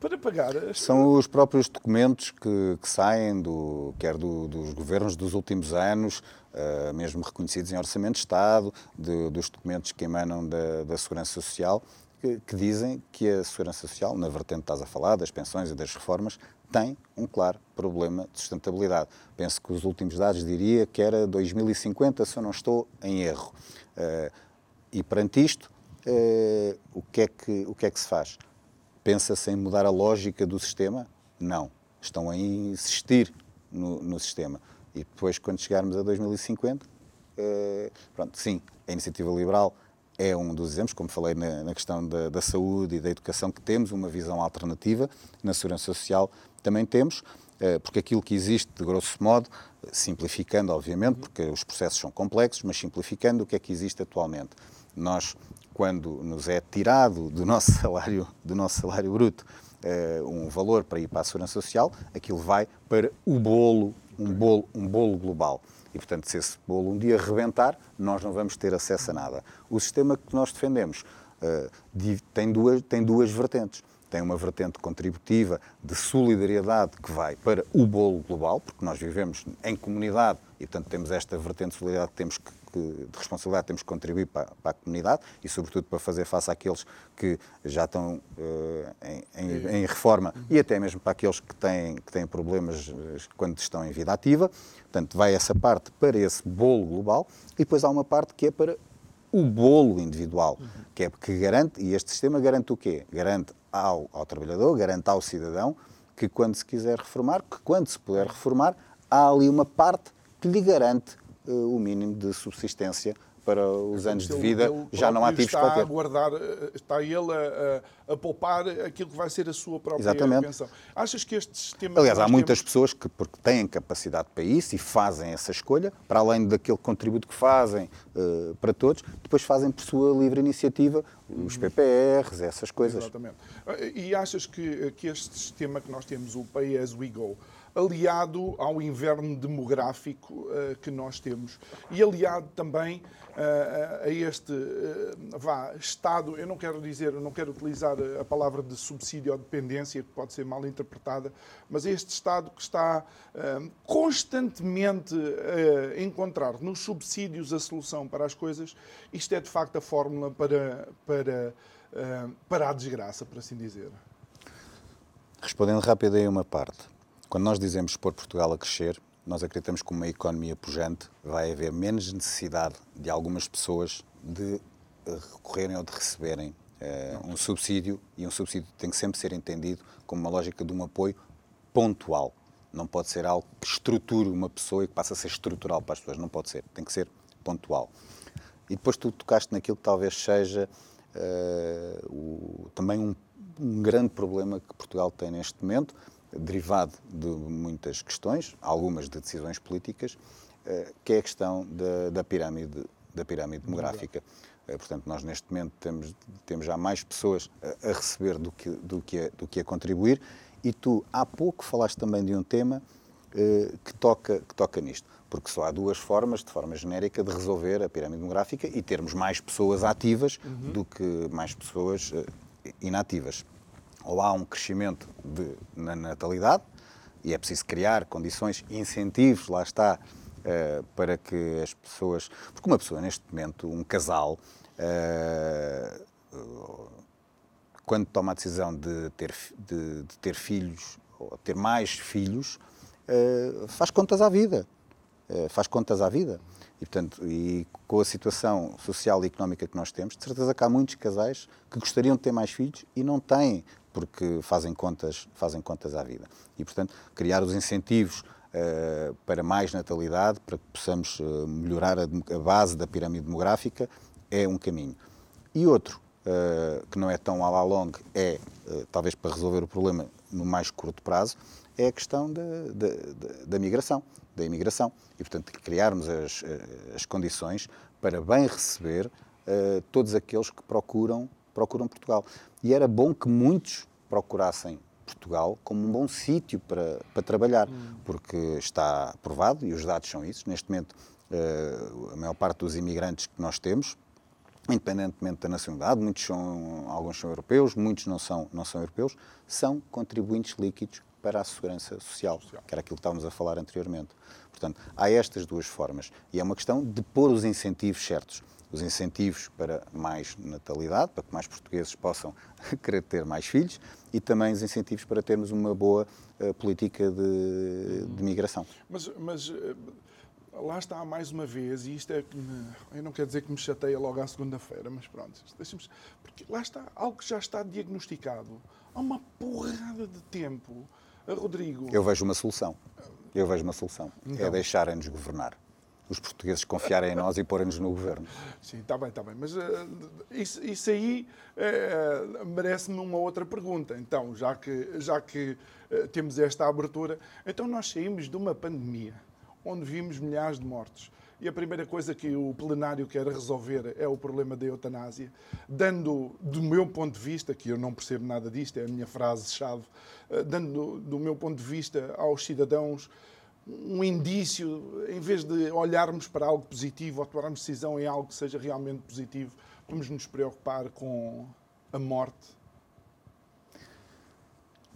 para pagar. As...
São os próprios documentos que, que saem, do, quer do, dos governos dos últimos anos, uh, mesmo reconhecidos em Orçamento de Estado, de, dos documentos que emanam da, da Segurança Social, que, dizem que a Segurança Social, na vertente que estás a falar, das pensões e das reformas, tem um claro problema de sustentabilidade. Penso que os últimos dados diria que era 2050, se eu não estou em erro. Uh, e perante isto, uh, o, que é que, o que é que se faz? Pensa-se em mudar a lógica do sistema? Não. Estão a insistir no, no sistema. E depois, quando chegarmos a 2050, eh, pronto, sim, a iniciativa liberal é um dos exemplos, como falei na, na questão da, da, saúde e da educação, que temos uma visão alternativa. Na segurança social também temos, eh, porque aquilo que existe, de grosso modo, simplificando, obviamente, porque os processos são complexos, mas simplificando o que é que existe atualmente. Nós quando nos é tirado do nosso *laughs* salário, do nosso salário bruto uh, um valor para ir para a segurança social, aquilo vai para o bolo, um bolo, um bolo global. E, portanto, se esse bolo um dia rebentar, nós não vamos ter acesso a nada. O sistema que nós defendemos uh, tem, duas, tem duas vertentes. Tem uma vertente contributiva de solidariedade que vai para o bolo global, porque nós vivemos em comunidade e, portanto, temos esta vertente de solidariedade que temos que que, de responsabilidade temos que contribuir para, para, a comunidade e, sobretudo, para fazer face àqueles que já estão uh, em, em, em, reforma e até mesmo para aqueles que têm, que têm problemas eh, quando estão em vida ativa. Portanto, vai essa parte para esse bolo global e depois há uma parte que é para o bolo individual, que é que garante, e este sistema garante o quê? Garante ao, ao trabalhador, garante ao cidadão que quando se quiser reformar, que quando se puder reformar, há ali uma parte que lhe garante o mínimo de subsistência para os é anos de vida já não ativos
está
para
a guardar, eh, está ele a, a, a, poupar aquilo que vai ser a sua própria
Exatamente.
pensão. Achas que este sistema...
Aliás, há muitas temos... pessoas que, porque têm capacidade para isso e fazem essa escolha, para além daquele contributo que fazem uh, para todos, depois fazem por sua livre iniciativa os uhum. PPRs, essas coisas.
Exatamente. E achas que, que este sistema que nós temos, o Pay As We Go, aliado ao inverno demográfico uh, que nós temos e aliado também uh, a este uh, vá, Estado, eu não quero dizer, eu não quero utilizar a palavra de subsídio ou dependência, que pode ser mal interpretada, mas este Estado que está constantemente a encontrar nos subsídios a solução para as coisas, isto é de facto a fórmula para, para, para a desgraça, por assim dizer.
Respondendo rápido aí uma parte. Quando nós dizemos pôr Portugal a crescer, nós acreditamos que uma economia pujante vai haver menos necessidade de algumas pessoas de eh, recorrerem ou de receberem uh, um subsídio e um subsídio tem que sempre ser entendido como uma lógica de um apoio pontual. Não pode ser algo que estruture uma pessoa e que passe a ser estrutural para as pessoas. Não pode ser. Tem que ser pontual. E depois tu tocaste naquilo que talvez seja uh, o, também um, um grande problema que Portugal tem neste momento, derivado de muitas questões, algumas de decisões políticas, eh, que é a questão da, da pirâmide, da pirâmide demográfica. Eh, portanto, nós neste momento temos, temos já mais pessoas a, a receber do que, do, que a, do que a contribuir. E tu, há pouco, falaste também de um tema que, toca, que toca nisto. Porque só há duas formas, de forma genérica, de resolver a pirâmide demográfica e termos mais pessoas ativas uhum. do que mais pessoas inativas. Ou há um crescimento de, na natalidade, e é preciso criar condições, incentivos, lá está, uh, para que as pessoas. Porque uma pessoa, neste momento, um casal, uh, quando toma a decisão de ter, de, de ter filhos, ou ter mais filhos, uh, faz contas à vida. faz contas à vida. E, portanto, e com a situação social e económica que nós temos, de certeza que há muitos casais que gostariam de ter mais filhos e não têm porque fazem contas, fazem contas à vida. E, portanto, criar os incentivos uh, para mais natalidade, para que possamos uh, melhorar a, a, base da pirâmide demográfica, é um caminho. E outro, uh, que não é tão à la longue, é, talvez para resolver o problema no mais curto prazo, é a questão da, da, da migração, da imigração. E, portanto, criarmos as, as condições para bem receber todos aqueles que procuram procuram Portugal. E era bom que muitos procurassem Portugal como um bom sítio para, para trabalhar, hum. porque está provado, e os dados são isso, neste momento uh, a maior parte dos imigrantes que nós temos, independentemente da nacionalidade, muitos são, alguns são europeus, muitos não são, não são europeus, são contribuintes líquidos para a segurança social, social, que era aquilo que estávamos a falar anteriormente. Portanto, há estas duas formas, e é uma questão de pôr os incentivos certos os incentivos para mais natalidade, para que mais portugueses possam *laughs* querer ter mais filhos, e também os incentivos para termos uma boa uh, política de, de migração.
Mas, mas uh, lá está mais uma vez, e isto é que me, eu não quero dizer que me chateia logo à segunda-feira, mas pronto, deixa porque lá está algo que já está diagnosticado há uma porrada de tempo. Uh, Rodrigo.
Eu vejo uma solução. Eu vejo uma solução. É então. É deixarem-nos governar os portugueses confiarem em nós e porem-nos no governo.
Sim, está bem, está bem. Mas uh, isso, isso, aí uh, merece-me uma outra pergunta. Então, já que, já que uh, temos esta abertura, então nós saímos de uma pandemia onde vimos milhares de mortos. E a primeira coisa que o plenário quer resolver é o problema da eutanásia, dando, do meu ponto de vista, que eu não percebo nada disto, é a minha frase-chave, dando, do meu ponto de vista, aos cidadãos um indício, em vez de olharmos para algo positivo ou tomarmos decisão em algo que seja realmente positivo, vamos nos preocupar com a morte?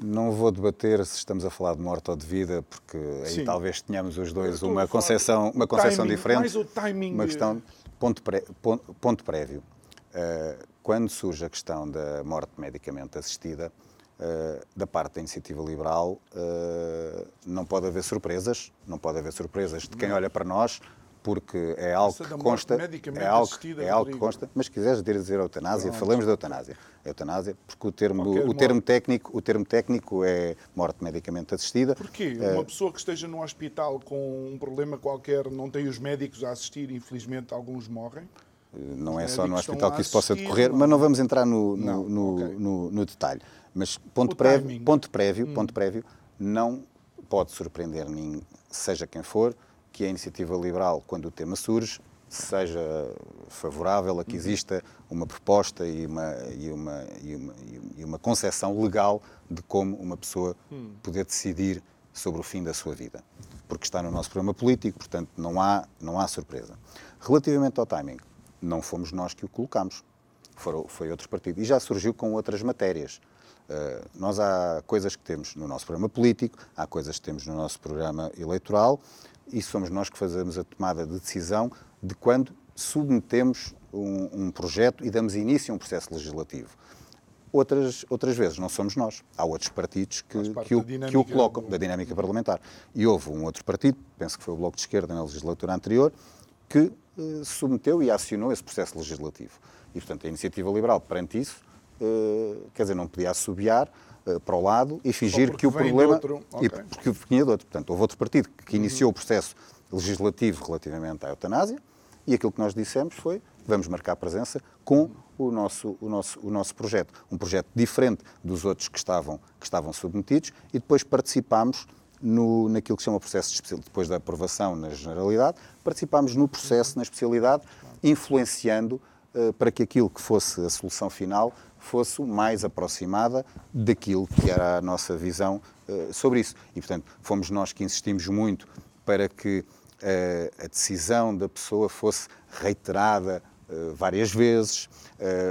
Não vou debater se estamos a falar de morte ou de vida, porque aí Sim. talvez tenhamos os dois uma concepção, uma concepção timing, diferente. Mais
o timing.
Uma questão, ponto, pré, ponto, ponto prévio. Uh, quando surge a questão da morte medicamente assistida, Uh, da parte da iniciativa liberal, uh, não pode haver surpresas, não pode haver surpresas de quem olha para nós, porque é algo que consta, é algo, é algo que consta, mas se quiseres dizer eutanásia, Pronto. falemos da eutanásia. Eutanásia, porque o termo, o termo, técnico, o termo técnico é morte medicamente assistida.
Porquê? Uh, Uma pessoa que esteja num hospital com um problema qualquer, não tem os médicos a assistir, infelizmente alguns morrem?
Não é só no hospital que isso possa decorrer, mas não vamos entrar no, no, não, no, okay. no, no detalhe. Mas ponto prévio, ponto prévio, hum. ponto prévio, não pode surpreender ninguém, seja quem for, que a iniciativa liberal, quando o tema surge, seja favorável a que uhum. exista uma proposta e uma, e uma, e uma, e uma concepção legal de como uma pessoa hum. poder decidir sobre o fim da sua vida. Porque está no nosso programa político, portanto não há, não há surpresa. Relativamente ao timing, não fomos nós que o colocamos, foi, foi outro partido. E já surgiu com outras matérias. Uh, nós há coisas que temos no nosso programa político, há coisas que temos no nosso programa eleitoral e somos nós que fazemos a tomada de decisão de quando submetemos um, um projeto e damos início a um processo legislativo. Outras, outras vezes não somos nós. Há outros partidos que, que, o, que o colocam, da dinâmica parlamentar. E houve um outro partido, penso que foi o Bloco de Esquerda na legislatura anterior, que eh, submeteu e acionou esse processo legislativo. E, portanto, a iniciativa liberal, perante isso, eh, quer dizer, não podia assobiar eh, para o lado e fingir que o problema. Okay. E porque vinha de outro. Portanto, houve outro partido que iniciou uhum. o processo legislativo relativamente à eutanásia e aquilo que nós dissemos foi vamos marcar presença com o nosso, o nosso, o nosso projeto. Um projeto diferente dos outros que estavam, que estavam submetidos e depois participámos no, naquilo que se chama processo de especialidade, depois da aprovação na generalidade, participámos no processo na especialidade, influenciando uh, para que aquilo que fosse a solução final fosse o mais aproximada daquilo que era a nossa visão uh, sobre isso. E, portanto, fomos nós que insistimos muito para que uh, a decisão da pessoa fosse reiterada uh, várias vezes,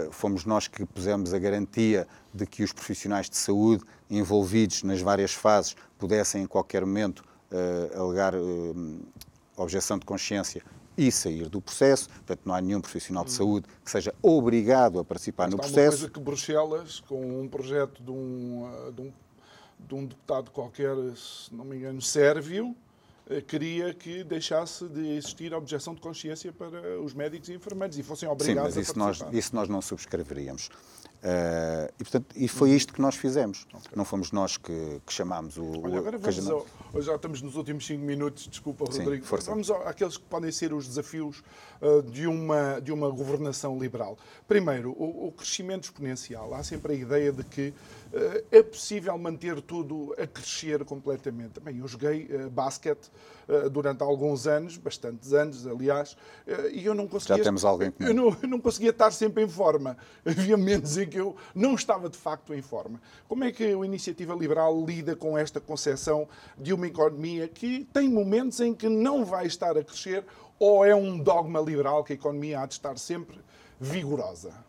fomos nós que pusemos a garantia de que os profissionais de saúde envolvidos nas várias fases pudessem, em qualquer momento, alegar objeção de consciência e sair do processo. Portanto, não há nenhum profissional de saúde que seja obrigado a participar
Mas
no processo.
Uma coisa que Bruxelas, com um projeto de um, eh, de um, de um deputado qualquer, se não me engano, sérvio, eh, queria que deixasse de existir a objeção de consciência para os médicos e enfermeiros e fossem obrigados
Sim, mas isso
a
nós, isso nós não subscreveríamos. Uh, e, portanto, e foi isto que nós fizemos. Okay. Não fomos nós que, que chamámos o.
Olha, agora vamos ao, já estamos nos últimos cinco minutos, desculpa, Sim, Rodrigo. Força. Vamos àqueles que podem ser os desafios uh, de, uma, de uma governação liberal. Primeiro, o, o, crescimento exponencial. Há sempre a ideia de que é possível manter tudo a crescer completamente. Bem, eu joguei basquete durante alguns anos, bastantes anos, aliás, e eu não conseguia.
Já temos alguém
eu não, eu não conseguia estar sempre em forma. *laughs* Havia menos em que eu não estava de facto em forma. Como é que a Iniciativa Liberal lida com esta concepção de uma economia que tem momentos em que não vai estar a crescer ou é um dogma liberal que a economia há de estar sempre vigorosa?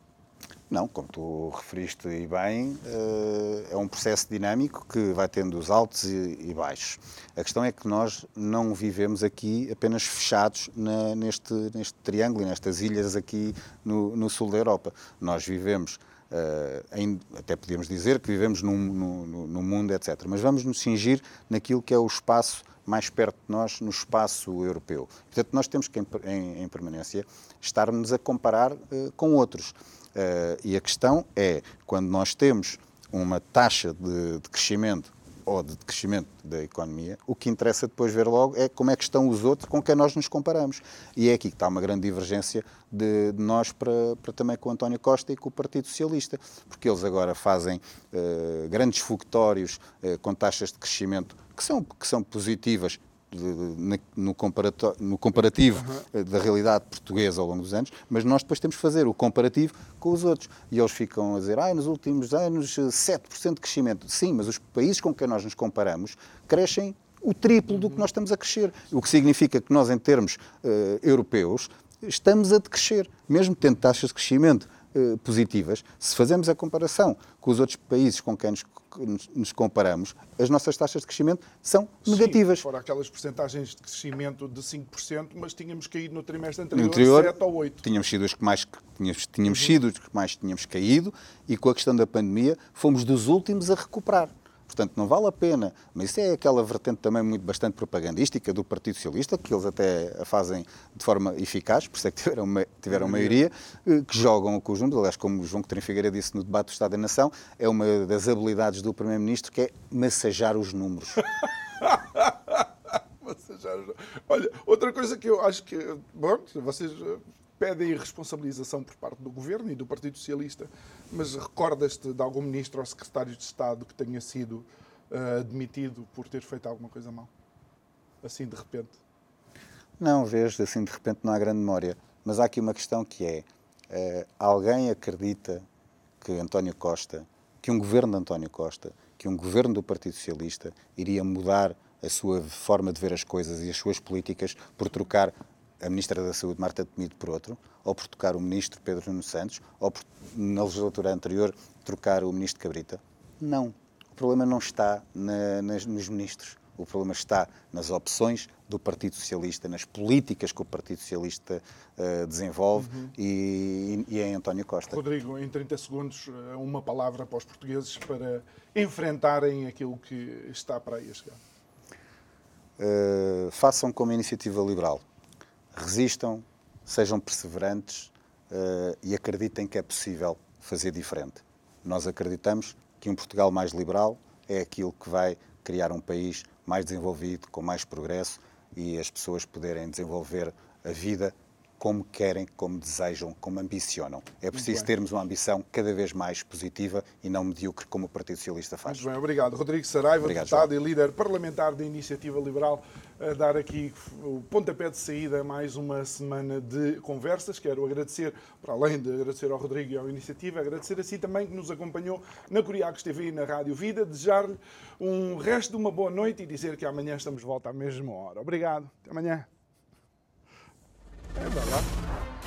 Não, como tu referiste e bem, eh, é um processo dinâmico que vai tendo os altos e baixos. A questão é que nós não vivemos aqui apenas fechados neste, neste triângulo, nestas ilhas aqui no, no sul da Europa. Nós vivemos Uh, até podíamos dizer que vivemos num, mundo, etc. Mas vamos nos cingir naquilo que é o espaço mais perto de nós, no espaço europeu. Portanto, nós temos que, em, em, permanência, estarmos a comparar uh, com outros. Uh, e a questão é, quando nós temos uma taxa de, de crescimento ou de crescimento da economia, o que interessa depois ver logo é como é que estão os outros com quem nós nos comparamos. E é aqui que está uma grande divergência de, de nós para, para, também com António Costa e com o Partido Socialista, porque eles agora fazem uh, grandes fogotórios uh, com taxas de crescimento que são, que são positivas no, no comparativo uhum. da realidade portuguesa ao longo dos anos, mas nós depois temos que fazer o comparativo com os outros. E eles ficam a dizer, ah, nos últimos anos 7% de crescimento. Sim, mas os países com quem nós nos comparamos crescem o triplo do que nós estamos a crescer. O que significa que nós, em termos uh, europeus, estamos a decrescer, mesmo tendo taxas de crescimento uh, positivas. Se fazemos a comparação com os outros países com quem nos nos comparamos, as nossas taxas de crescimento são Sim, negativas.
Fora aquelas percentagens de crescimento de 5%, mas tínhamos caído no trimestre anterior, no anterior 7 ou 8%.
Tínhamos sido os que mais tínhamos, tínhamos uhum. sido os que mais tínhamos caído e com a questão da pandemia fomos dos últimos a recuperar. Portanto, não vale a pena. Mas isso é aquela vertente também muito bastante propagandística do Partido Socialista, que eles até a fazem de forma eficaz, por isso é que tiveram, tiveram maioria, eh, que jogam com os números. Aliás, como o João Coutinho Figueira disse no debate do Estado da Nação, é uma das habilidades do Primeiro-Ministro que é massajar os números. *laughs*
Olha, outra coisa que eu acho que. Bom, vocês pedem responsabilização por parte do governo e do Partido Socialista, mas recordas-te de algum ministro ou secretário de Estado que tenha sido uh, demitido por ter feito alguma coisa mal? Assim de repente?
Não, vês, assim de repente não há grande memória. Mas há aqui uma questão que é: uh, alguém acredita que António Costa, que um governo de António Costa, que um governo do Partido Socialista iria mudar a sua forma de ver as coisas e as suas políticas por trocar a Ministra da Saúde, Marta Temido, por outro, ou por tocar o Ministro Pedro Nuno Santos, ou por, na legislatura anterior, trocar o Ministro Cabrita? Não. O problema não está na, nas, nos ministros. O problema está nas opções do Partido Socialista, nas políticas que o Partido Socialista uh, desenvolve uhum. e, e, em António Costa.
Rodrigo, em 30 segundos, eh, uma palavra para os portugueses para enfrentarem aquilo que está para aí a chegar.
Uh, façam como iniciativa liberal resistam, sejam perseverantes uh, e acreditem que é possível fazer diferente. Nós acreditamos que um Portugal mais liberal é aquilo que vai criar um país mais desenvolvido, com mais progresso e as pessoas poderem desenvolver a vida como querem, como desejam, como ambicionam. É preciso termos uma ambição cada vez mais positiva e não medíocre como o Partido Socialista faz.
Muito bem, obrigado. Rodrigo Saraiva, obrigado, deputado João. e líder parlamentar da Iniciativa Liberal, a dar aqui o pontapé de saída a mais uma semana de conversas. Quero agradecer, para além de agradecer ao Rodrigo e à iniciativa, agradecer a si também que nos acompanhou na Curiacos TV e na Rádio Vida, desejar-lhe um resto de uma boa noite e dizer que amanhã estamos de volta à mesma hora. Obrigado. Até amanhã. É, vai lá.